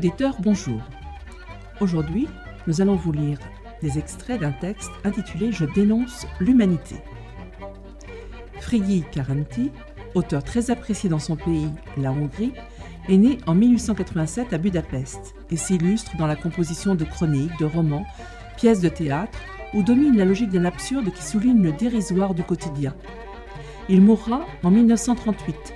Auditeurs, bonjour. Aujourd'hui, nous allons vous lire des extraits d'un texte intitulé Je dénonce l'humanité. Frigi Karanti, auteur très apprécié dans son pays, la Hongrie, est né en 1887 à Budapest et s'illustre dans la composition de chroniques, de romans, pièces de théâtre, où domine la logique d'un absurde qui souligne le dérisoire du quotidien. Il mourra en 1938,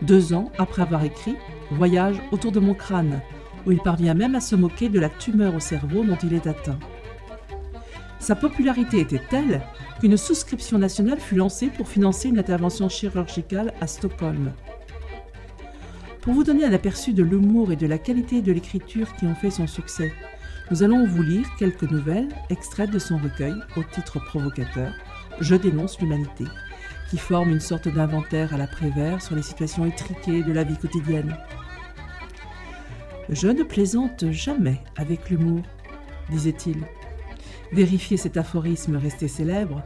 deux ans après avoir écrit Voyage autour de mon crâne, où il parvient même à se moquer de la tumeur au cerveau dont il est atteint. Sa popularité était telle qu'une souscription nationale fut lancée pour financer une intervention chirurgicale à Stockholm. Pour vous donner un aperçu de l'humour et de la qualité de l'écriture qui ont fait son succès, nous allons vous lire quelques nouvelles extraites de son recueil au titre provocateur Je dénonce l'humanité, qui forme une sorte d'inventaire à l'après-vert sur les situations étriquées de la vie quotidienne. Je ne plaisante jamais avec l'humour, disait-il. Vérifiez cet aphorisme resté célèbre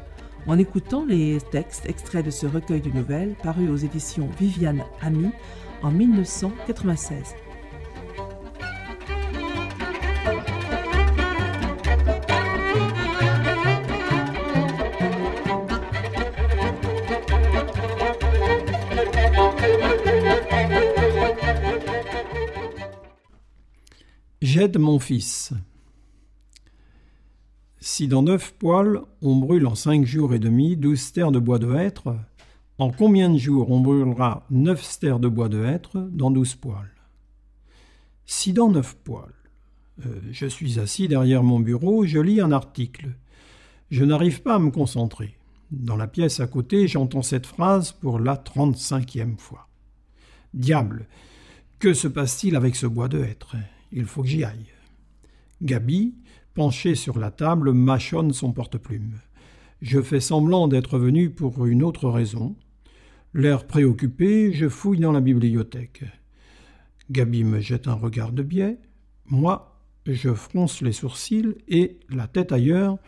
en écoutant les textes extraits de ce recueil de nouvelles paru aux éditions Viviane Ami en 1996. Mon fils. Si dans neuf poils on brûle en cinq jours et demi douze stères de bois de hêtre, en combien de jours on brûlera neuf stères de bois de hêtre dans douze poils? Si dans neuf poils, euh, je suis assis derrière mon bureau, je lis un article. Je n'arrive pas à me concentrer. Dans la pièce à côté, j'entends cette phrase pour la trente-cinquième fois. Diable, que se passe-t-il avec ce bois de hêtre? Il faut que j'y aille. Gabi, penché sur la table, mâchonne son porte-plume. Je fais semblant d'être venu pour une autre raison. L'air préoccupé, je fouille dans la bibliothèque. Gabi me jette un regard de biais. Moi, je fronce les sourcils et, la tête ailleurs,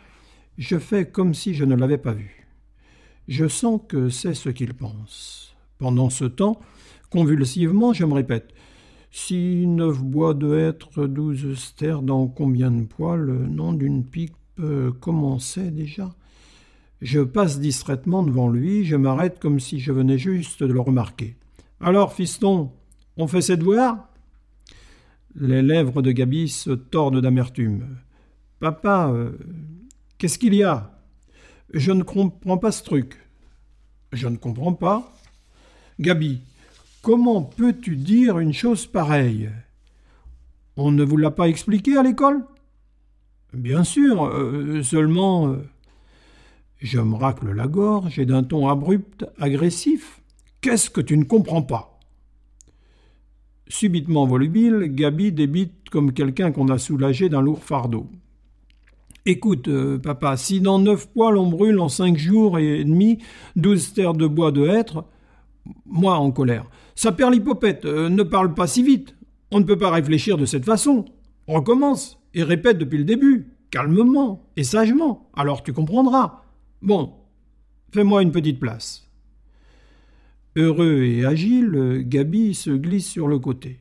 je fais comme si je ne l'avais pas vu. Je sens que c'est ce qu'il pense. Pendant ce temps, convulsivement, je me répète si neuf bois de hêtre, douze stères dans combien de poids le nom d'une pipe commençait déjà Je passe distraitement devant lui, je m'arrête comme si je venais juste de le remarquer. Alors, fiston, on fait ses devoirs Les lèvres de Gabi se tordent d'amertume. Papa, euh, qu'est-ce qu'il y a? Je ne comprends pas ce truc. Je ne comprends pas. Gabi, Comment peux-tu dire une chose pareille? On ne vous l'a pas expliqué à l'école? Bien sûr, euh, seulement. Euh, je me racle la gorge et d'un ton abrupt, agressif. Qu'est-ce que tu ne comprends pas? Subitement volubile, Gabi débite comme quelqu'un qu'on a soulagé d'un lourd fardeau. Écoute, euh, papa, si dans neuf poils on brûle en cinq jours et demi douze terres de bois de hêtre, moi en colère, ça perd l'hypopète, euh, ne parle pas si vite. On ne peut pas réfléchir de cette façon. Recommence et répète depuis le début, calmement et sagement. Alors tu comprendras. Bon, fais-moi une petite place. Heureux et agile, Gabi se glisse sur le côté.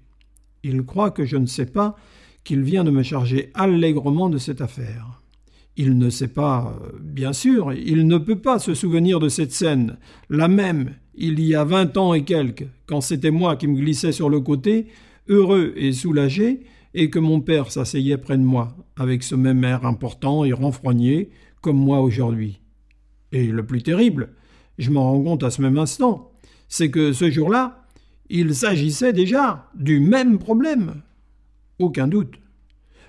Il croit que je ne sais pas qu'il vient de me charger allègrement de cette affaire. Il ne sait pas, bien sûr, il ne peut pas se souvenir de cette scène, la même, il y a vingt ans et quelques, quand c'était moi qui me glissais sur le côté, heureux et soulagé, et que mon père s'asseyait près de moi, avec ce même air important et renfrogné, comme moi aujourd'hui. Et le plus terrible, je m'en rends compte à ce même instant, c'est que ce jour-là, il s'agissait déjà du même problème. Aucun doute.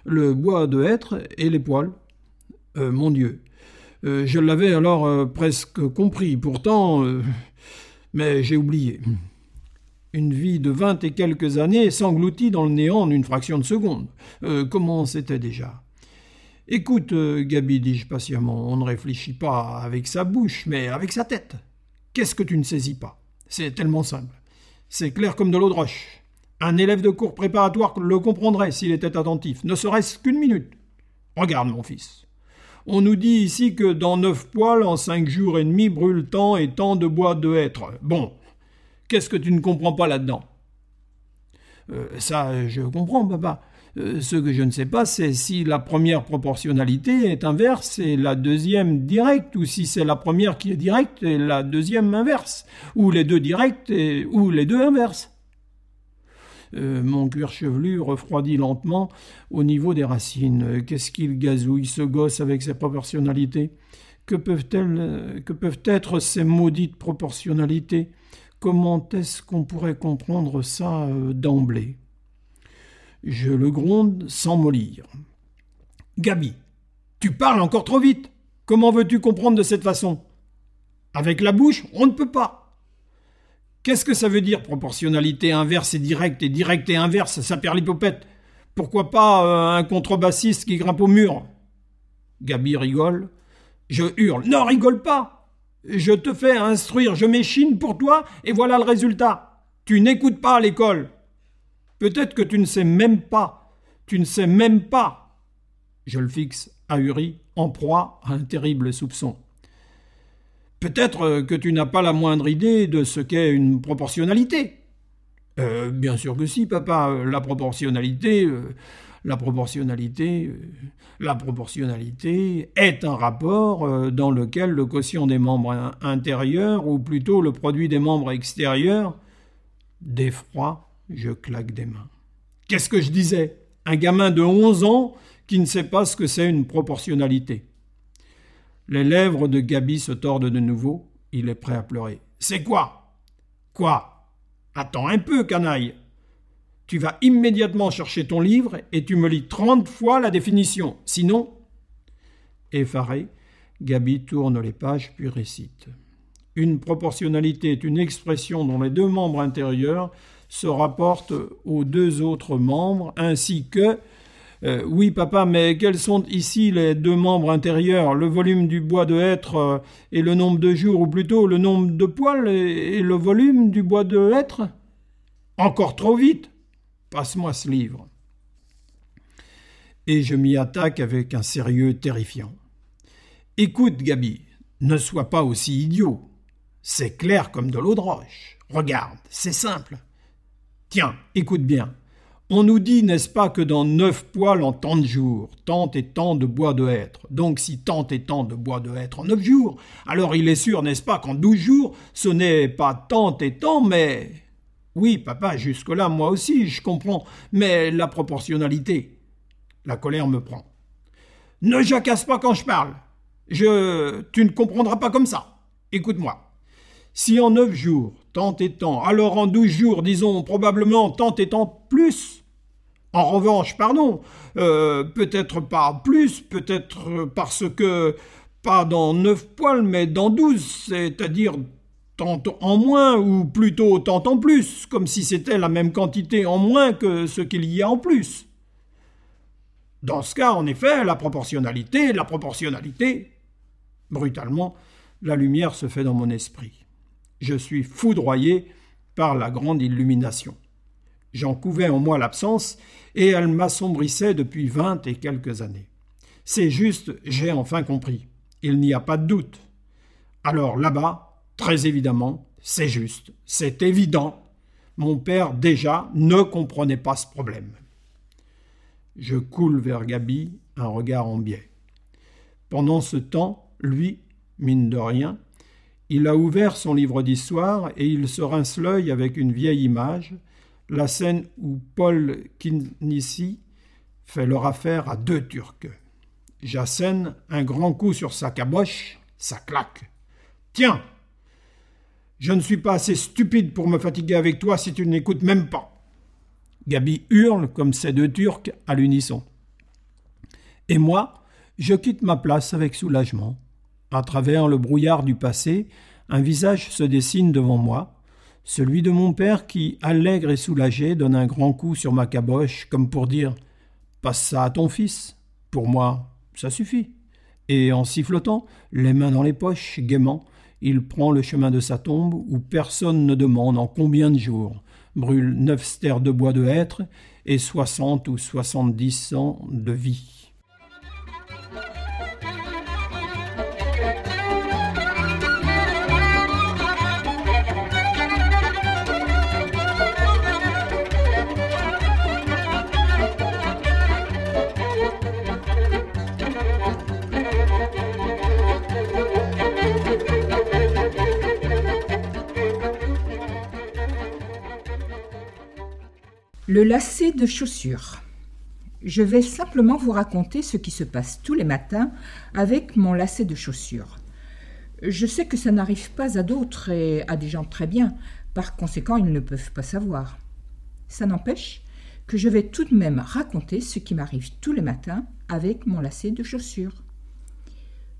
Le bois de hêtre et les poils. Euh, mon Dieu. Euh, je l'avais alors euh, presque compris. Pourtant, mais j'ai oublié. Une vie de vingt et quelques années s'engloutit dans le néant en une fraction de seconde. comment c'était déjà? Écoute, Gabi, dis-je patiemment, on ne réfléchit pas avec sa bouche, mais avec sa tête. Qu'est-ce que tu ne saisis pas? C'est tellement simple. C'est clair comme de l'eau de roche. Un élève de cours préparatoire le comprendrait s'il était attentif, ne serait-ce qu'une minute. Regarde, mon fils. On nous dit ici que dans neuf poils, en cinq jours et demi, brûle tant et tant de bois de hêtre. Bon, qu'est-ce que tu ne comprends pas là-dedans? Euh, Ça, je comprends, papa. Euh, ce que je ne sais pas, c'est si la première proportionnalité est inverse et la deuxième directe, ou si c'est la première qui est directe et la deuxième inverse, ou les deux directes et, ou les deux inverses. Euh, mon cuir chevelu refroidit lentement au niveau des racines. Qu'est-ce qu'il gazouille, ce gosse, avec ses proportionnalités? Que peuvent-elles, que peuvent être ces maudites proportionnalités? Comment est-ce qu'on pourrait comprendre ça euh, d'emblée? Je le gronde sans mollir. Gabi, tu parles encore trop vite. Comment veux-tu comprendre de cette façon? Avec la bouche, on ne peut pas. Qu'est-ce que ça veut dire proportionnalité inverse et directe et directe et inverse Ça perd l'hypopète. Pourquoi pas euh, un contrebassiste qui grimpe au mur? Gabi rigole. Je hurle. Non, rigole pas Je te fais instruire, je m'échine pour toi, et voilà le résultat. Tu n'écoutes pas à l'école. Peut-être que tu ne sais même pas, tu ne sais même pas. Je le fixe, ahuri, en proie à un terrible soupçon. Peut-être que tu n'as pas la moindre idée de ce qu'est une proportionnalité. Euh, bien sûr que si, papa. La proportionnalité, euh, la proportionnalité, euh, la proportionnalité est un rapport dans lequel le quotient des membres intérieurs, ou plutôt le produit des membres extérieurs, d'effroi je claque des mains. Qu'est-ce que je disais? Un gamin de 11 ans qui ne sait pas ce que c'est une proportionnalité. Les lèvres de Gabi se tordent de nouveau. Il est prêt à pleurer. C'est quoi? Quoi? Attends un peu, canaille. Tu vas immédiatement chercher ton livre et tu me lis trente fois la définition. Sinon. Effaré, Gabi tourne les pages puis récite. Une proportionnalité est une expression dont les deux membres intérieurs se rapporte aux deux autres membres, ainsi que euh, oui, papa, mais quels sont ici les deux membres intérieurs? Le volume du bois de hêtre euh, et le nombre de jours, ou plutôt le nombre de poils et, le volume du bois de hêtre? Encore trop vite Passe-moi ce livre. Et je m'y attaque avec un sérieux terrifiant. Écoute, Gabi, ne sois pas aussi idiot. C'est clair comme de l'eau de roche. Regarde, c'est simple. Tiens, écoute bien. On nous dit, n'est-ce pas, que dans neuf poils en tant de jours, tant et tant de bois de hêtre. Donc si tant et tant de bois de hêtre en neuf jours, alors il est sûr, n'est-ce pas, qu'en douze jours, ce n'est pas tant et tant, mais... Oui, papa, jusque-là, moi aussi, je comprends, mais la proportionnalité. La colère me prend. Ne jacasse pas quand je parle. Je... Tu ne comprendras pas comme ça. Écoute-moi. Si en neuf jours, tant et tant, alors en douze jours, disons probablement tant et tant plus. En revanche, pardon, euh, peut-être pas plus, peut-être parce que pas dans neuf poils, mais dans douze, c'est-à-dire tant en moins, ou plutôt tant en plus, comme si c'était la même quantité en moins que ce qu'il y a en plus. Dans ce cas, en effet, la proportionnalité, la proportionnalité. Brutalement, la lumière se fait dans mon esprit je suis foudroyé par la grande illumination. J'en couvais en moi l'absence, et elle m'assombrissait depuis vingt et quelques années. C'est juste, j'ai enfin compris. Il n'y a pas de doute. Alors là-bas, très évidemment, c'est juste, c'est évident. Mon père déjà ne comprenait pas ce problème. Je coule vers Gabi, un regard en biais. Pendant ce temps, lui, mine de rien, il a ouvert son livre d'histoire et il se rince l'œil avec une vieille image, la scène où Paul Kinnisi fait leur affaire à deux Turcs. J'assène un grand coup sur sa caboche, ça claque. Tiens Je ne suis pas assez stupide pour me fatiguer avec toi si tu n'écoutes même pas. Gabi hurle comme ces deux Turcs à l'unisson. Et moi, je quitte ma place avec soulagement. À travers le brouillard du passé, un visage se dessine devant moi, celui de mon père qui, allègre et soulagé, donne un grand coup sur ma caboche comme pour dire Passe ça à ton fils. Pour moi, ça suffit. Et en sifflotant, les mains dans les poches, gaiement, il prend le chemin de sa tombe où personne ne demande en combien de jours brûle neuf stères de bois de hêtre et soixante ou soixante-dix ans de vie. Le lacet de chaussures. Je vais simplement vous raconter ce qui se passe tous les matins avec mon lacet de chaussures. Je sais que ça n'arrive pas à d'autres et à des gens très bien, par conséquent ils ne peuvent pas savoir. Ça n'empêche que je vais tout de même raconter ce qui m'arrive tous les matins avec mon lacet de chaussures.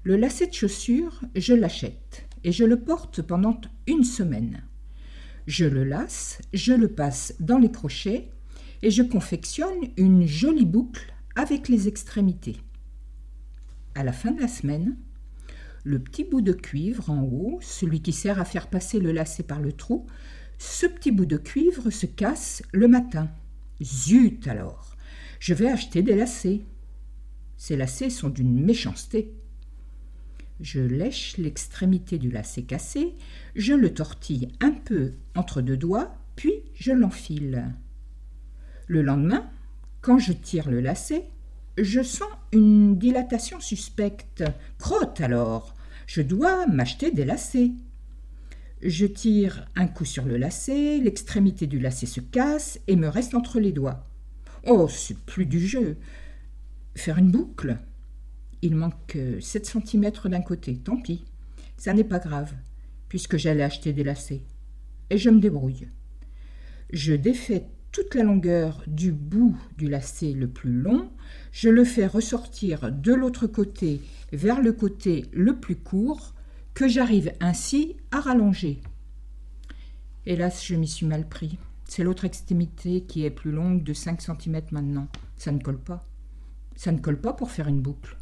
Le lacet de chaussures, je l'achète et je le porte pendant une semaine. Je le lasse, je le passe dans les crochets et je confectionne une jolie boucle avec les extrémités. À la fin de la semaine, le petit bout de cuivre en haut, celui qui sert à faire passer le lacet par le trou, ce petit bout de cuivre se casse le matin. Zut alors Je vais acheter des lacets. Ces lacets sont d'une méchanceté. Je lèche l'extrémité du lacet cassé, je le tortille un peu entre deux doigts, puis je l'enfile. Le lendemain, quand je tire le lacet, je sens une dilatation suspecte. Crotte alors Je dois m'acheter des lacets. Je tire un coup sur le lacet, l'extrémité du lacet se casse et me reste entre les doigts. Oh, c'est plus du jeu. Faire une boucle il manque 7 cm d'un côté, tant pis. Ça n'est pas grave, puisque j'allais acheter des lacets. Et je me débrouille. Je défais toute la longueur du bout du lacet le plus long, je le fais ressortir de l'autre côté vers le côté le plus court, que j'arrive ainsi à rallonger. Hélas, je m'y suis mal pris. C'est l'autre extrémité qui est plus longue de 5 cm maintenant. Ça ne colle pas. Ça ne colle pas pour faire une boucle.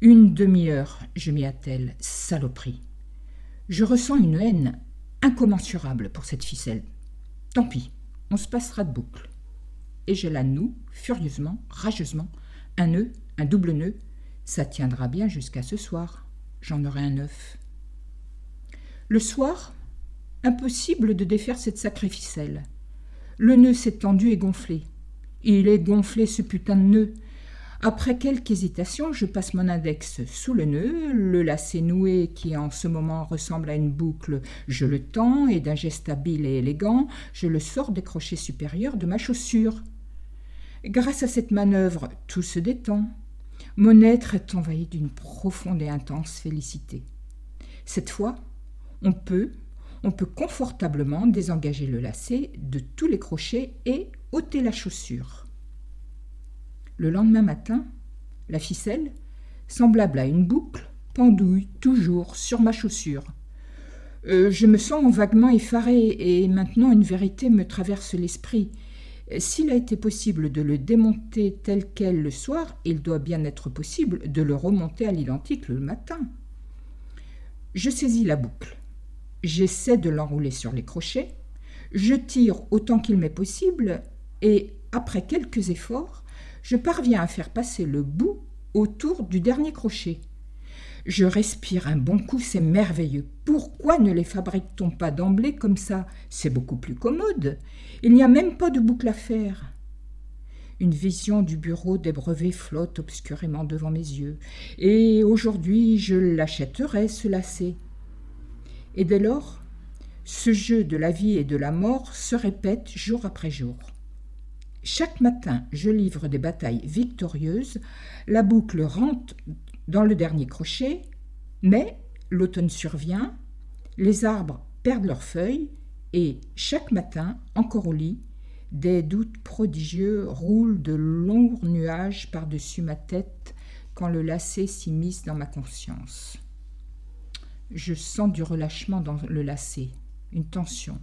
Une demi-heure, je m'y attelle, saloperie. Je ressens une haine incommensurable pour cette ficelle. Tant pis, on se passera de boucle. Et je la noue, furieusement, rageusement, un nœud, un double nœud. Ça tiendra bien jusqu'à ce soir. J'en aurai un neuf. Le soir, impossible de défaire cette sacrée ficelle. Le nœud s'est tendu et gonflé. Il est gonflé, ce putain de nœud. Après quelques hésitations, je passe mon index sous le nœud, le lacet noué qui en ce moment ressemble à une boucle, je le tends et d'un geste habile et élégant, je le sors des crochets supérieurs de ma chaussure. Grâce à cette manœuvre, tout se détend. Mon être est envahi d'une profonde et intense félicité. Cette fois, on peut, on peut confortablement désengager le lacet de tous les crochets et ôter la chaussure. Le lendemain matin, la ficelle, semblable à une boucle, pendouille toujours sur ma chaussure. Euh, je me sens vaguement effarée et maintenant une vérité me traverse l'esprit. S'il a été possible de le démonter tel quel le soir, il doit bien être possible de le remonter à l'identique le matin. Je saisis la boucle. J'essaie de l'enrouler sur les crochets. Je tire autant qu'il m'est possible et, après quelques efforts, je parviens à faire passer le bout autour du dernier crochet. Je respire un bon coup, c'est merveilleux. Pourquoi ne les fabrique-t-on pas d'emblée comme ça? C'est beaucoup plus commode. Il n'y a même pas de boucle à faire. Une vision du bureau des brevets flotte obscurément devant mes yeux. Et aujourd'hui, je l'achèterais, ce lacet. Et dès lors, ce jeu de la vie et de la mort se répète jour après jour. Chaque matin, je livre des batailles victorieuses, la boucle rentre dans le dernier crochet, mais l'automne survient, les arbres perdent leurs feuilles, et chaque matin, encore au lit, des doutes prodigieux roulent de longs nuages par-dessus ma tête quand le lacet s'immisce dans ma conscience. Je sens du relâchement dans le lacet, une tension.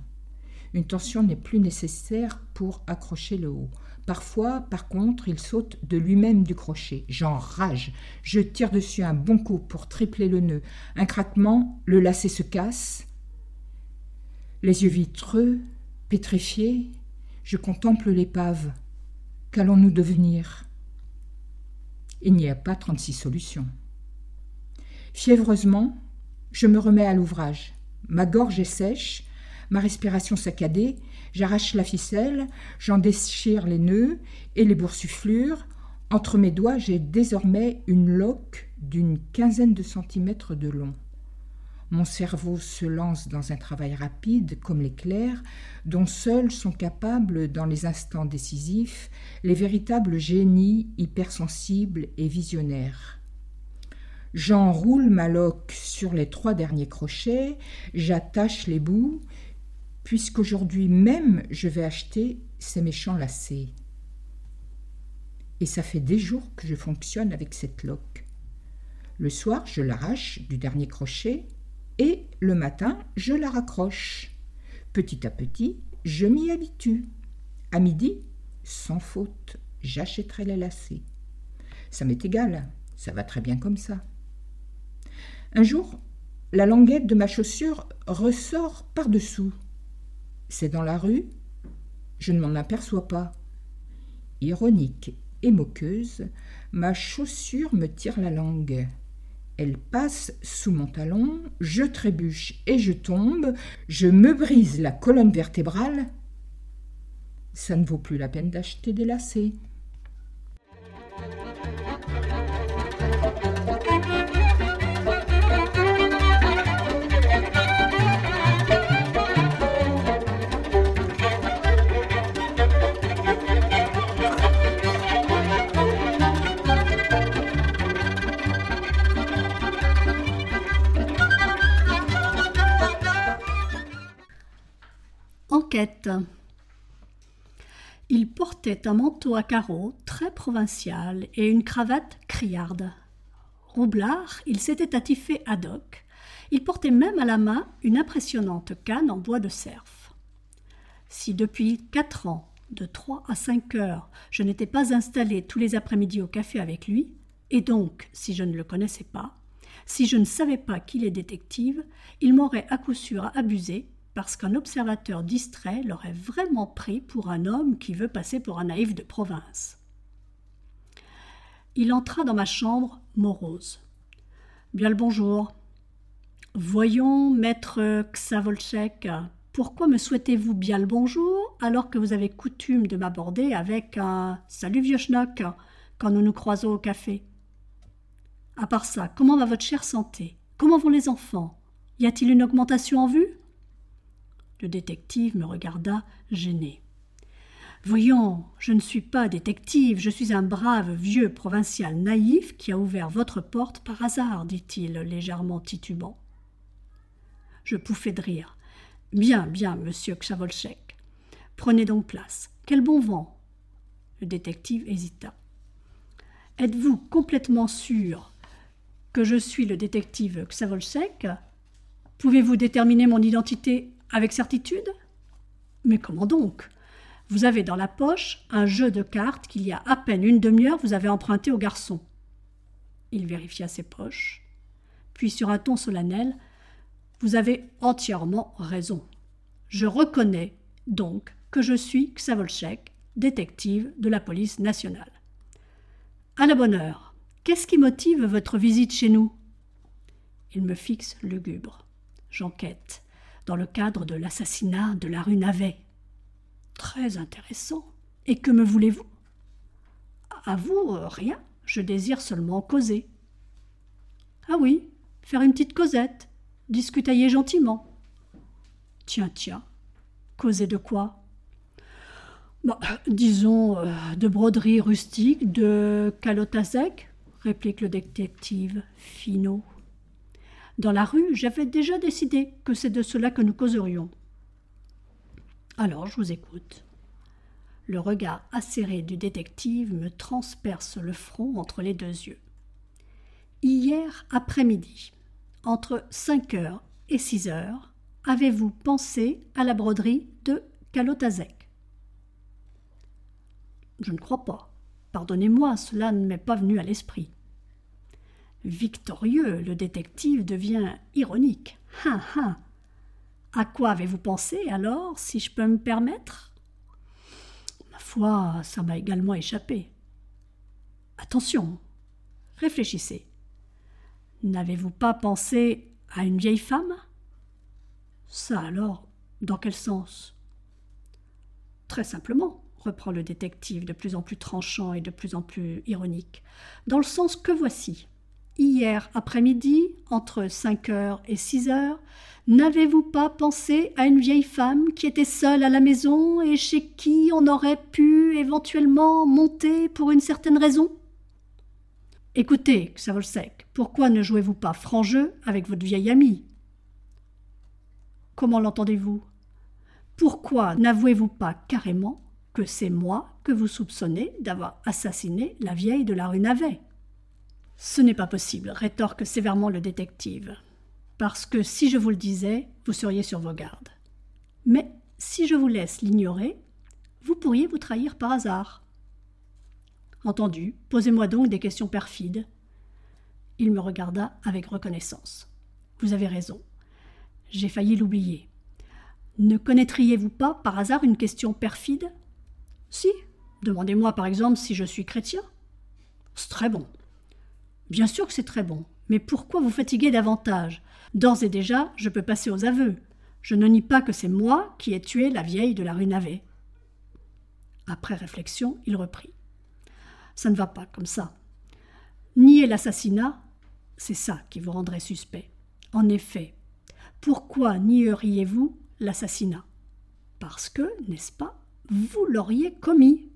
Une tension n'est plus nécessaire pour accrocher le haut. Parfois, par contre, il saute de lui-même du crochet. J'enrage. Je tire dessus un bon coup pour tripler le nœud. Un craquement, le lacet se casse. Les yeux vitreux, pétrifiés, je contemple l'épave. Qu'allons-nous devenir? Il n'y a pas trente-six solutions. Fiévreusement, je me remets à l'ouvrage. Ma gorge est sèche, ma respiration saccadée, j'arrache la ficelle, j'en déchire les nœuds et les boursouflures. Entre mes doigts, j'ai désormais une loque d'une quinzaine de centimètres de long. Mon cerveau se lance dans un travail rapide comme l'éclair, dont seuls sont capables, dans les instants décisifs, les véritables génies hypersensibles et visionnaires. J'enroule ma loque sur les trois derniers crochets, j'attache les bouts, puisqu'aujourd'hui même je vais acheter ces méchants lacets. Et ça fait des jours que je fonctionne avec cette loque. Le soir, je l'arrache du dernier crochet et le matin, je la raccroche. Petit à petit, je m'y habitue. À midi, sans faute, j'achèterai les lacets. Ça m'est égal, ça va très bien comme ça. Un jour, la languette de ma chaussure ressort par-dessous. C'est dans la rue, je ne m'en aperçois pas. Ironique et moqueuse, ma chaussure me tire la langue. Elle passe sous mon talon, je trébuche et je tombe, je me brise la colonne vertébrale. Ça ne vaut plus la peine d'acheter des lacets. Il portait un manteau à carreaux très provincial et une cravate criarde. Roublard, il s'était attifé ad hoc. Il portait même à la main une impressionnante canne en bois de cerf. Si depuis quatre ans, de trois à cinq heures, je n'étais pas installé tous les après-midi au café avec lui, et donc si je ne le connaissais pas, si je ne savais pas qu'il est détective, il m'aurait à coup sûr abusé parce qu'un observateur distrait l'aurait vraiment pris pour un homme qui veut passer pour un naïf de province. Il entra dans ma chambre morose. Bien le bonjour. Voyons, maître Xavolchek, pourquoi me souhaitez-vous bien le bonjour alors que vous avez coutume de m'aborder avec un Salut vieux schnock quand nous nous croisons au café À part ça, comment va votre chère santé? Comment vont les enfants? Y a-t-il une augmentation en vue? Le détective me regarda gêné. Voyons, je ne suis pas détective, je suis un brave vieux provincial naïf qui a ouvert votre porte par hasard, dit-il, légèrement titubant. Je pouffai de rire. Bien, bien, monsieur Kchavolchek. Prenez donc place. Quel bon vent. Le détective hésita. Êtes-vous complètement sûr que je suis le détective Xavolchek Pouvez-vous déterminer mon identité? Avec certitude Mais comment donc? Vous avez dans la poche un jeu de cartes qu'il y a à peine une demi-heure vous avez emprunté au garçon. Il vérifia ses poches, puis sur un ton solennel Vous avez entièrement raison. Je reconnais donc que je suis Xavolchek, détective de la police nationale. À la bonne heure, qu'est-ce qui motive votre visite chez nous? Il me fixe lugubre. J'enquête le cadre de l'assassinat de la rue Navet. Très intéressant. Et que me voulez-vous? À vous, euh, rien. Je désire seulement causer. Ah oui, faire une petite causette, discutailler gentiment. Tiens, tiens, causer de quoi? Bah, Disons euh, de broderie rustique, de calotte à sec, réplique le détective Finot. Dans la rue, j'avais déjà décidé que c'est de cela que nous causerions. Alors, je vous écoute. Le regard acéré du détective me transperce le front entre les deux yeux. Hier après-midi, entre 5 heures et 6 heures, avez-vous pensé à la broderie de Calotazek Je ne crois pas. Pardonnez-moi, cela ne m'est pas venu à l'esprit. Victorieux, le détective devient ironique. Hein, hein. À quoi avez-vous pensé alors, si je peux me permettre? Ma foi, ça m'a également échappé. Attention, réfléchissez. N'avez-vous pas pensé à une vieille femme? Ça alors, dans quel sens? Très simplement, reprend le détective de plus en plus tranchant et de plus en plus ironique, dans le sens que voici. Hier après-midi, entre cinq heures et six heures, n'avez-vous pas pensé à une vieille femme qui était seule à la maison et chez qui on aurait pu éventuellement monter pour une certaine raison? Écoutez, Xavolsec, pourquoi ne jouez-vous pas franc jeu avec votre vieille amie? Comment l'entendez-vous? Pourquoi n'avouez-vous pas carrément que c'est moi que vous soupçonnez d'avoir assassiné la vieille de la rue Navet? Ce n'est pas possible, rétorque sévèrement le détective. Parce que si je vous le disais, vous seriez sur vos gardes. Mais si je vous laisse l'ignorer, vous pourriez vous trahir par hasard. Entendu, posez-moi donc des questions perfides. Il me regarda avec reconnaissance. Vous avez raison. J'ai failli l'oublier. Ne connaîtriez-vous pas par hasard une question perfide? Si. Demandez-moi par exemple si je suis chrétien. C'est très bon. Bien sûr que c'est très bon, mais pourquoi vous fatiguer davantage? D'ores et déjà, je peux passer aux aveux. Je ne nie pas que c'est moi qui ai tué la vieille de la rue Navet. Après réflexion, il reprit. Ça ne va pas comme ça. Nier l'assassinat, c'est ça qui vous rendrait suspect. En effet, pourquoi nieriez-vous l'assassinat? Parce que, n'est-ce pas, vous l'auriez commis.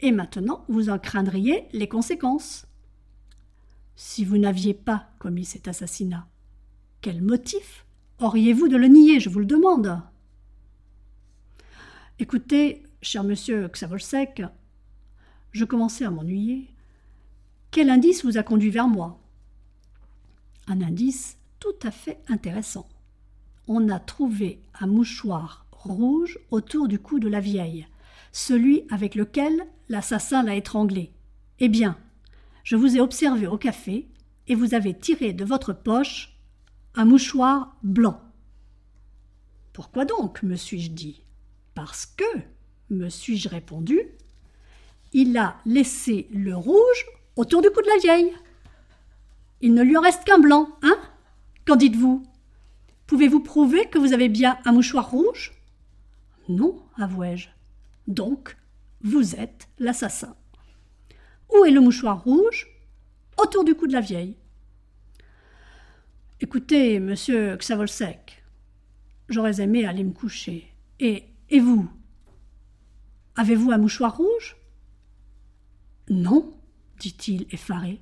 Et maintenant, vous en craindriez les conséquences si vous n'aviez pas commis cet assassinat Quel motif auriez-vous de le nier, je vous le demande Écoutez, cher monsieur Xavolsek, je commençais à m'ennuyer. Quel indice vous a conduit vers moi? Un indice tout à fait intéressant. On a trouvé un mouchoir rouge autour du cou de la vieille, celui avec lequel l'assassin l'a étranglée. Eh bien, je vous ai observé au café et vous avez tiré de votre poche un mouchoir blanc. Pourquoi donc me suis-je dit? Parce que, me suis-je répondu, il a laissé le rouge autour du cou de la vieille. Il ne lui en reste qu'un blanc, hein? Qu'en dites-vous? Pouvez-vous prouver que vous avez bien un mouchoir rouge? Non, avouai-je. Donc, vous êtes l'assassin. Où est le mouchoir rouge Autour du cou de la vieille? Écoutez, monsieur Xavolsec, j'aurais aimé aller me coucher. Et, et vous? Avez-vous un mouchoir rouge? Non, dit-il effaré.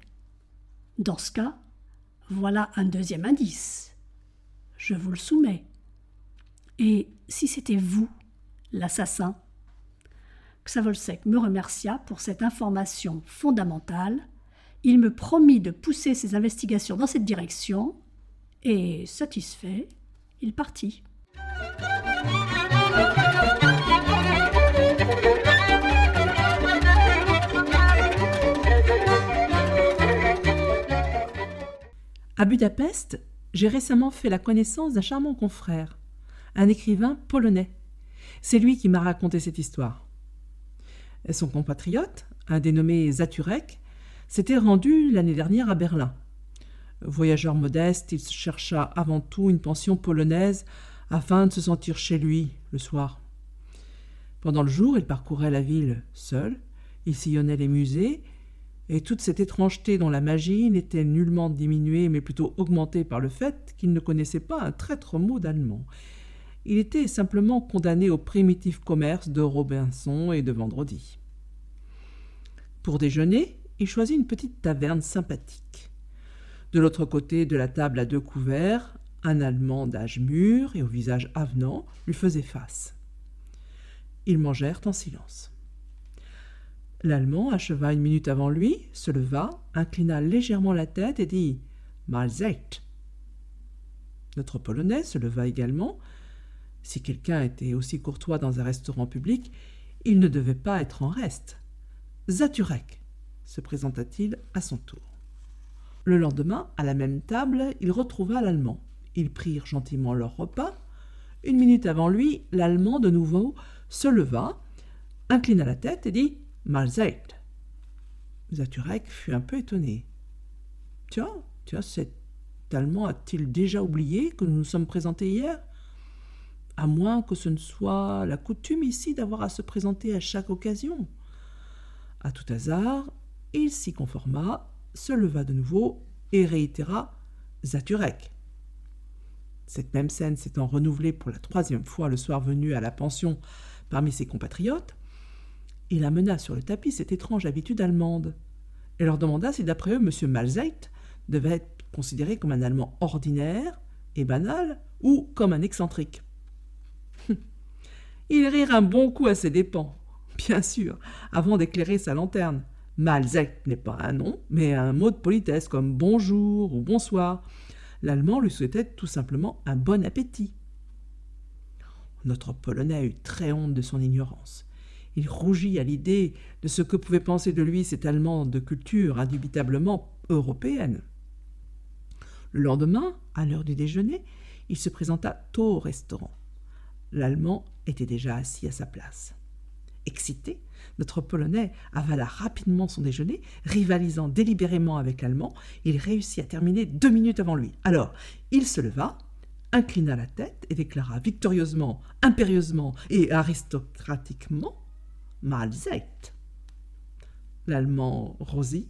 Dans ce cas, voilà un deuxième indice. Je vous le soumets. Et si c'était vous, l'assassin? Xavolsek me remercia pour cette information fondamentale. Il me promit de pousser ses investigations dans cette direction, et, satisfait, il partit. À Budapest, j'ai récemment fait la connaissance d'un charmant confrère, un écrivain polonais. C'est lui qui m'a raconté cette histoire. Son compatriote, un dénommé Zaturek, s'était rendu l'année dernière à Berlin. Voyageur modeste, il chercha avant tout une pension polonaise afin de se sentir chez lui le soir. Pendant le jour, il parcourait la ville seul, il sillonnait les musées Et toute cette étrangeté dont la magie n'était nullement diminuée, mais plutôt augmentée par le fait qu'il ne connaissait pas un traître mot d'allemand. Il était simplement condamné au primitif commerce de Robinson et de vendredi. Pour déjeuner, il choisit une petite taverne sympathique. De l'autre côté de la table à deux couverts, un Allemand d'âge mûr et au visage avenant lui faisait face. Ils mangèrent en silence. L'Allemand acheva une minute avant lui, se leva, inclina légèrement la tête et dit Mahlzeit. Notre Polonais se leva également. Si quelqu'un était aussi courtois dans un restaurant public, il ne devait pas être en reste. Zaturek, se présenta-t-il à son tour. Le lendemain, à la même table, il retrouva l'Allemand. Ils prirent gentiment leur repas. Une minute avant lui, l'Allemand de nouveau se leva, inclina la tête et dit Mahlzeit. Zaturek fut un peu étonné. Tiens, tiens, cet Allemand a-t-il déjà oublié que nous nous sommes présentés hier? À moins que ce ne soit la coutume ici d'avoir à se présenter à chaque occasion. À tout hasard, il s'y conforma, se leva de nouveau et réitéra Zaturek. Cette même scène s'étant renouvelée pour la troisième fois le soir venu à la pension parmi ses compatriotes, il amena sur le tapis cette étrange habitude allemande et leur demanda si d'après eux M. Malzeit devait être considéré comme un Allemand ordinaire et banal ou comme un excentrique. Ils rirent un bon coup à ses dépens, bien sûr, avant d'éclairer sa lanterne. Malzeit n'est pas un nom, mais un mot de politesse comme bonjour ou bonsoir. L'Allemand lui souhaitait tout simplement un bon appétit. Notre Polonais eut très honte de son ignorance. Il rougit à l'idée de ce que pouvait penser de lui cet Allemand de culture indubitablement européenne. Le lendemain, à l'heure du déjeuner, il se présenta tôt au restaurant. L'Allemand était déjà assis à sa place. Excité, notre Polonais avala rapidement son déjeuner, rivalisant délibérément avec l'Allemand. Il réussit à terminer deux minutes avant lui. Alors, il se leva, inclina la tête et déclara victorieusement, impérieusement et aristocratiquement Mahlzeit. L'Allemand rosit,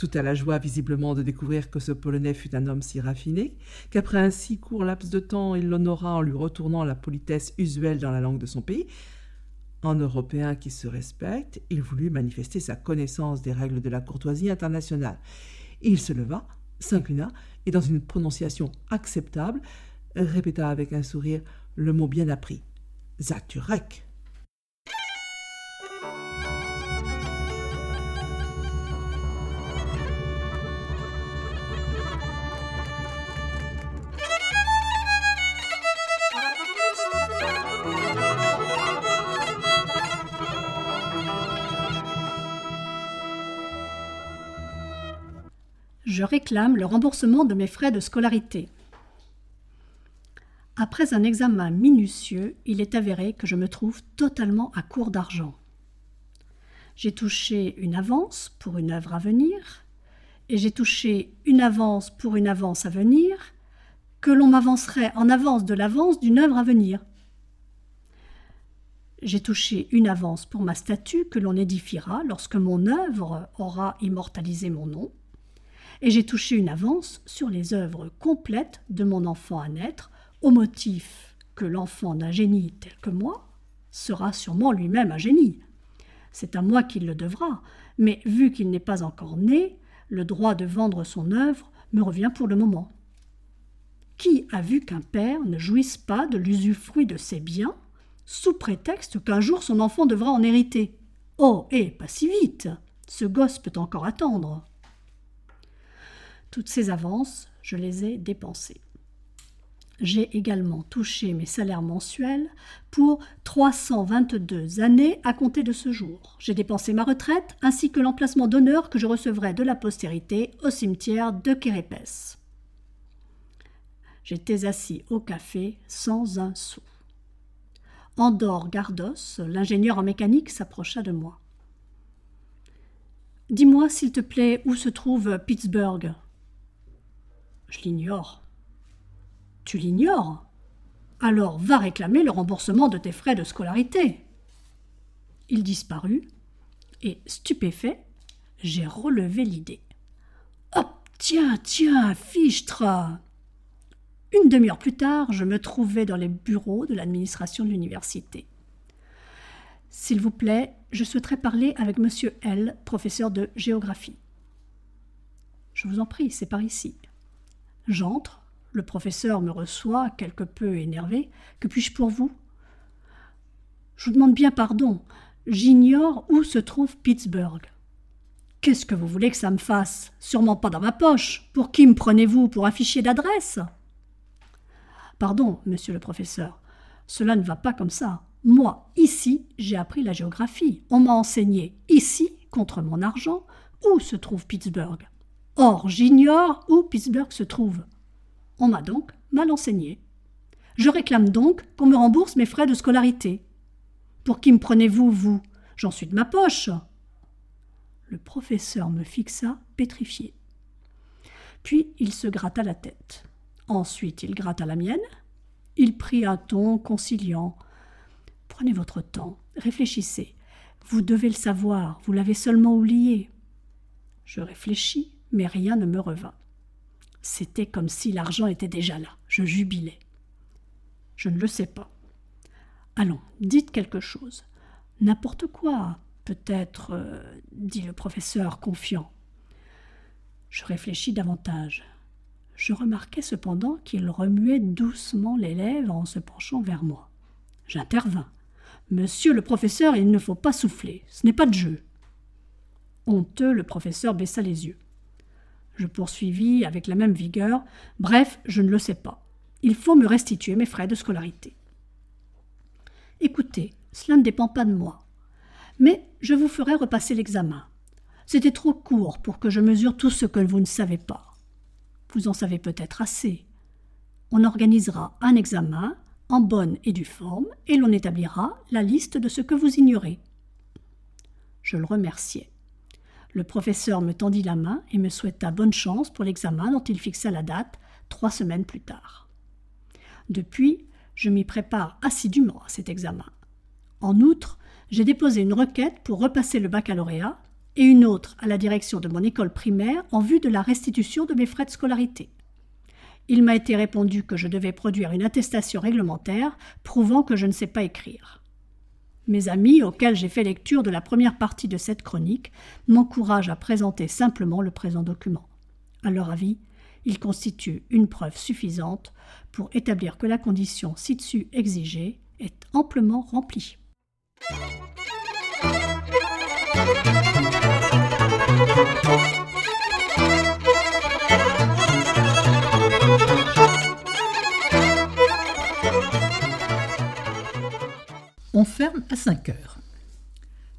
tout à la joie visiblement de découvrir que ce Polonais fut un homme si raffiné, qu'après un si court laps de temps il l'honora en lui retournant la politesse usuelle dans la langue de son pays. En Européen qui se respecte, il voulut manifester sa connaissance des règles de la courtoisie internationale. Il se leva, s'inclina, et dans une prononciation acceptable, répéta avec un sourire le mot bien appris. Zaturek. Je réclame le remboursement de mes frais de scolarité. Après un examen minutieux, il est avéré que je me trouve totalement à court d'argent. J'ai touché une avance pour une œuvre à venir, et j'ai touché une avance pour une avance à venir, que l'on m'avancerait en avance de l'avance d'une œuvre à venir. J'ai touché une avance pour ma statue que l'on édifiera lorsque mon œuvre aura immortalisé mon nom, et j'ai touché une avance sur les œuvres complètes de mon enfant à naître, au motif que l'enfant d'un génie tel que moi sera sûrement lui-même un génie. C'est à moi qu'il le devra, mais vu qu'il n'est pas encore né, le droit de vendre son œuvre me revient pour le moment. Qui a vu qu'un père ne jouisse pas de l'usufruit de ses biens, sous prétexte qu'un jour son enfant devra en hériter? Oh, eh, pas si vite Ce gosse peut encore attendre. Toutes ces avances, je les ai dépensées. J'ai également touché mes salaires mensuels pour 322 années à compter de ce jour. J'ai dépensé ma retraite ainsi que l'emplacement d'honneur que je recevrai de la postérité au cimetière de Kérépès. J'étais assis au café sans un sou. Andor Gardos, l'ingénieur en mécanique, s'approcha de moi. Dis-moi, s'il te plaît, où se trouve Pittsburgh? Je l'ignore. Tu l'ignores? Alors va réclamer le remboursement de tes frais de scolarité. Il disparut, et, stupéfait, J'ai relevé l'idée. Hop, tiens, tiens, fichtre Une demi-heure plus tard, je me trouvais dans les bureaux de l'administration de l'université. S'il vous plaît, je souhaiterais parler avec monsieur L, professeur de géographie. Je vous en prie, c'est par ici. J'entre, le professeur me reçoit, quelque peu énervé. Que puis-je pour vous? Je vous demande bien pardon. J'ignore où se trouve Pittsburgh. Qu'est-ce que vous voulez que ça me fasse? Sûrement pas dans ma poche. Pour qui me prenez-vous? Pour un fichier d'adresse? Pardon, monsieur le professeur. Cela ne va pas comme ça. Moi, ici, j'ai appris la géographie. On m'a enseigné, ici, contre mon argent, où se trouve Pittsburgh. Or, j'ignore où Pittsburgh se trouve. On m'a donc mal enseigné. Je réclame donc qu'on me rembourse mes frais de scolarité. Pour qui me prenez-vous, vous? J'en suis de ma poche. Le professeur me fixa, pétrifié. Puis il se gratta la tête. Ensuite il gratta la mienne. Il prit un ton conciliant. Prenez votre temps, réfléchissez. Vous devez le savoir, vous l'avez seulement oublié. Je réfléchis, mais rien ne me revint. C'était comme si l'argent était déjà là. Je jubilais. Je ne le sais pas. Allons, dites quelque chose. N'importe quoi, peut-être, euh, dit le professeur confiant. Je réfléchis davantage. Je remarquai cependant qu'il remuait doucement les lèvres en se penchant vers moi. J'intervins. Monsieur le professeur, il ne faut pas souffler. Ce n'est pas de jeu. Honteux, le professeur baissa les yeux. Je poursuivis avec la même vigueur. Bref, je ne le sais pas. Il faut me restituer mes frais de scolarité. Écoutez, cela ne dépend pas de moi. Mais je vous ferai repasser l'examen. C'était trop court pour que je mesure tout ce que vous ne savez pas. Vous en savez peut-être assez. On organisera un examen en bonne et due forme et l'on établira la liste de ce que vous ignorez. Je le remerciai. Le professeur me tendit la main et me souhaita bonne chance pour l'examen dont il fixa la date trois semaines plus tard. Depuis, je m'y prépare assidûment à cet examen. En outre, j'ai déposé une requête pour repasser le baccalauréat et une autre à la direction de mon école primaire en vue de la restitution de mes frais de scolarité. Il m'a été répondu que je devais produire une attestation réglementaire prouvant que je ne sais pas écrire. Mes amis, auxquels j'ai fait lecture de la première partie de cette chronique, m'encouragent à présenter simplement le présent document. À leur avis, il constitue une preuve suffisante pour établir que la condition ci-dessus exigée est amplement remplie. Ferme à 5 heures.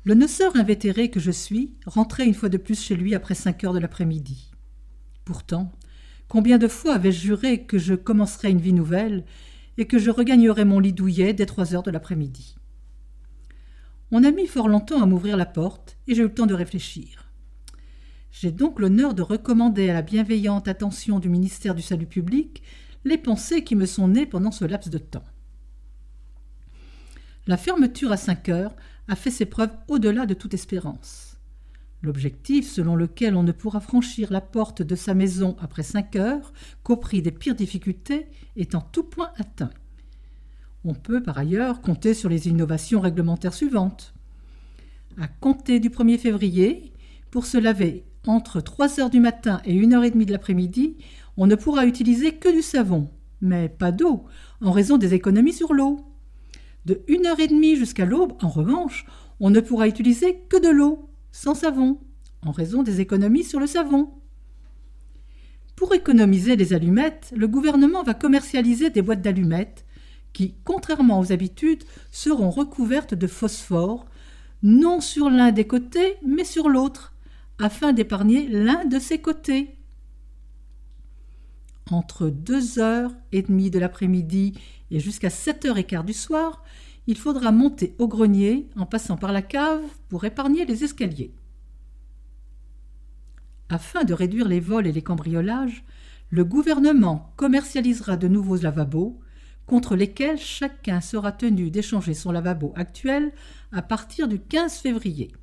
Le noceur invétéré que je suis rentrait une fois de plus chez lui après 5 heures de l'après-midi. Pourtant, combien de fois avais-je juré que je commencerais une vie nouvelle et que je regagnerais mon lit douillet dès 3 heures de l'après-midi? On a mis fort longtemps à m'ouvrir la porte et j'ai eu le temps de réfléchir. J'ai donc l'honneur de recommander à la bienveillante attention du ministère du Salut public les pensées qui me sont nées pendant ce laps de temps. La fermeture à 5 heures a fait ses preuves au-delà de toute espérance. L'objectif selon lequel on ne pourra franchir la porte de sa maison après 5 heures qu'au prix des pires difficultés est en tout point atteint. On peut par ailleurs compter sur les innovations réglementaires suivantes. À compter du 1er février, pour se laver entre 3 heures du matin et 1 heure et demie de l'après-midi, on ne pourra utiliser que du savon, mais pas d'eau, en raison des économies sur l'eau. De une heure et demie jusqu'à l'aube, en revanche, on ne pourra utiliser que de l'eau, sans savon, en raison des économies sur le savon. Pour économiser les allumettes, le gouvernement va commercialiser des boîtes d'allumettes qui, contrairement aux habitudes, seront recouvertes de phosphore, non sur l'un des côtés, mais sur l'autre, afin d'épargner l'un de ses côtés. Entre deux heures et demie de l'après-midi et jusqu'à sept heures et quart du soir, il faudra monter au grenier en passant par la cave pour épargner les escaliers. Afin de réduire les vols et les cambriolages, le gouvernement commercialisera de nouveaux lavabos contre lesquels chacun sera tenu d'échanger son lavabo actuel à partir du 15 février.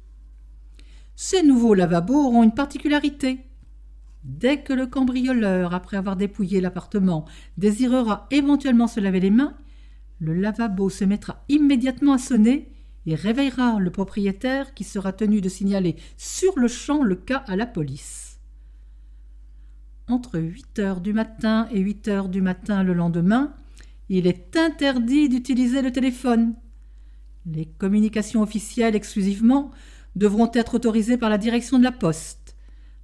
Ces nouveaux lavabos auront une particularité. Dès que le cambrioleur, après avoir dépouillé l'appartement, désirera éventuellement se laver les mains, le lavabo se mettra immédiatement à sonner et réveillera le propriétaire qui sera tenu de signaler sur le champ le cas à la police. Entre 8 heures du matin et 8 heures du matin le lendemain, il est interdit d'utiliser le téléphone. Les communications officielles exclusivement devront être autorisées par la direction de la poste,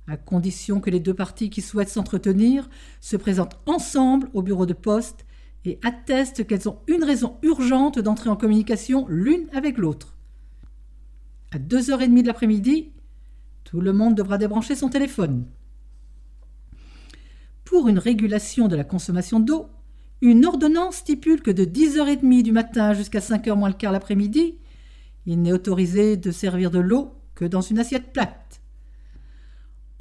à condition que les deux parties qui souhaitent s'entretenir se présentent ensemble au bureau de poste et attestent qu'elles ont une raison urgente d'entrer en communication l'une avec l'autre. À deux heures et demie de l'après-midi, tout le monde devra débrancher son téléphone. Pour une régulation de la consommation d'eau, une ordonnance stipule que de 10h30 du matin jusqu'à 5h moins le quart l'après-midi, il n'est autorisé de servir de l'eau que dans une assiette plate.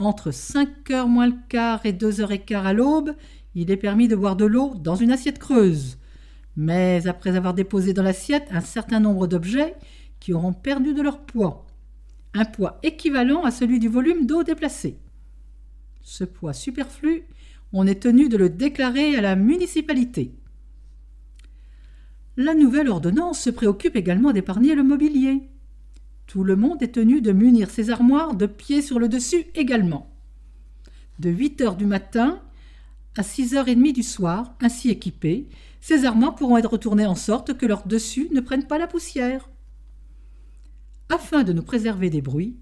Entre 5h moins le quart et 2h15 à l'aube, il est permis de boire de l'eau dans une assiette creuse, mais après avoir déposé dans l'assiette un certain nombre d'objets qui auront perdu de leur poids, un poids équivalent à celui du volume d'eau déplacé. Ce poids superflu, on est tenu de le déclarer à la municipalité. La nouvelle ordonnance se préoccupe également d'épargner le mobilier. Tout le monde est tenu de munir ses armoires de pieds sur le dessus également. De 8 heures du matin à 6h30 du soir, ainsi équipés, ces armoires pourront être retournées en sorte que leurs dessus ne prennent pas la poussière. Afin de nous préserver des bruits,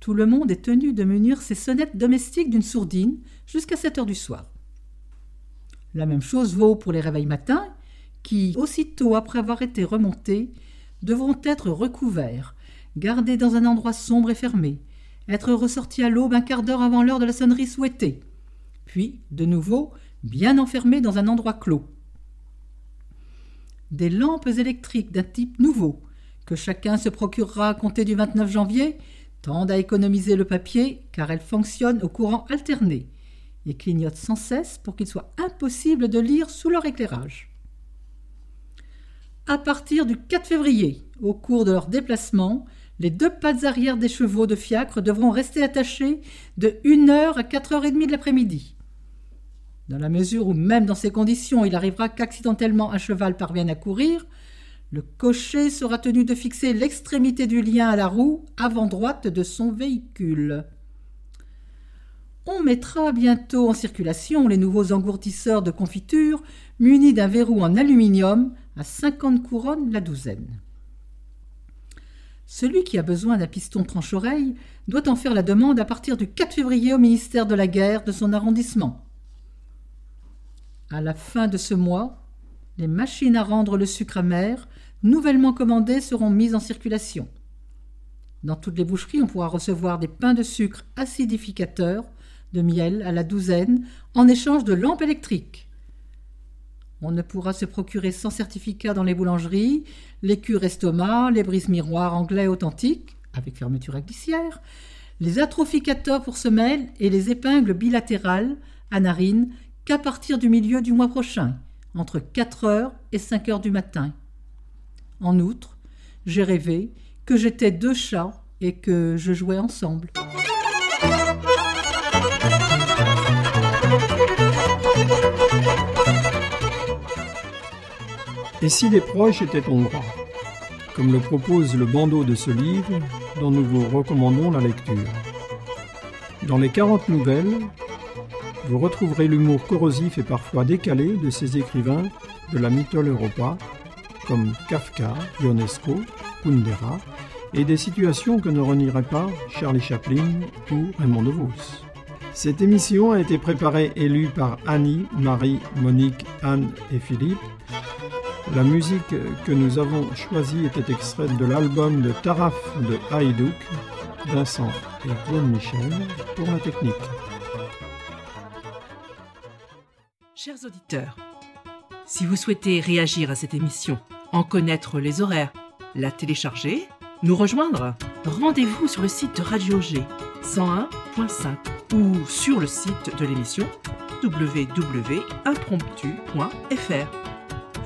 tout le monde est tenu de munir ses sonnettes domestiques d'une sourdine jusqu'à 7 heures du soir. La même chose vaut pour les réveils matins, qui, aussitôt après avoir été remontés, devront être recouverts, gardés dans un endroit sombre et fermé, être ressortis à l'aube un quart d'heure avant l'heure de la sonnerie souhaitée, puis, de nouveau, bien enfermés dans un endroit clos. Des lampes électriques d'un type nouveau, que chacun se procurera à compter du 29 janvier, tendent à économiser le papier car elles fonctionnent au courant alterné et clignotent sans cesse pour qu'il soit impossible de lire sous leur éclairage. À partir du 4 février, au cours de leur déplacement, les deux pattes arrière des chevaux de fiacre devront rester attachés de 1 heure à 4 heures et demie de l'après-midi. Dans la mesure où, même dans ces conditions, il arrivera qu'accidentellement un cheval parvienne à courir, le cocher sera tenu de fixer l'extrémité du lien à la roue avant droite de son véhicule. On mettra bientôt en circulation les nouveaux engourdisseurs de confiture munis d'un verrou en aluminium à 50 couronnes la douzaine. Celui qui a besoin d'un piston tranche-oreille doit en faire la demande à partir du 4 février au ministère de la Guerre de son arrondissement. À la fin de ce mois, les machines à rendre le sucre amer, nouvellement commandées, seront mises en circulation. Dans toutes les boucheries, on pourra recevoir des pains de sucre acidificateurs, de miel à la douzaine, en échange de lampes électriques. On ne pourra se procurer sans certificat dans les boulangeries les cures estomac, les brises-miroirs anglais authentiques, avec fermeture à glissière, les atrophicateurs pour semelles et les épingles bilatérales à narines qu'à partir du milieu du mois prochain, entre 4 heures et 5 heures du matin. En outre, j'ai rêvé que j'étais deux chats et que je jouais ensemble. Et si les proches étaient hongrois Comme le propose le bandeau de ce livre, dont nous vous recommandons la lecture. Dans les 40 nouvelles, vous retrouverez l'humour corrosif et parfois décalé de ces écrivains de la mythole Europa, comme Kafka, Ionesco, Kundera, et des situations que ne renieraient pas Charlie Chaplin ou Raymond DeVos. Cette émission a été préparée et lue par Annie, Marie, Monique, Anne et Philippe la musique que nous avons choisie était extraite de l'album de Taraf de Haïdouk, Vincent et Claude Michel pour la technique. Chers auditeurs, si vous souhaitez réagir à cette émission, en connaître les horaires, la télécharger, nous rejoindre, rendez-vous sur le site de Radio G 101.5 ou sur le site de l'émission www.impromptu.fr.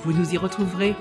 Vous nous y retrouverez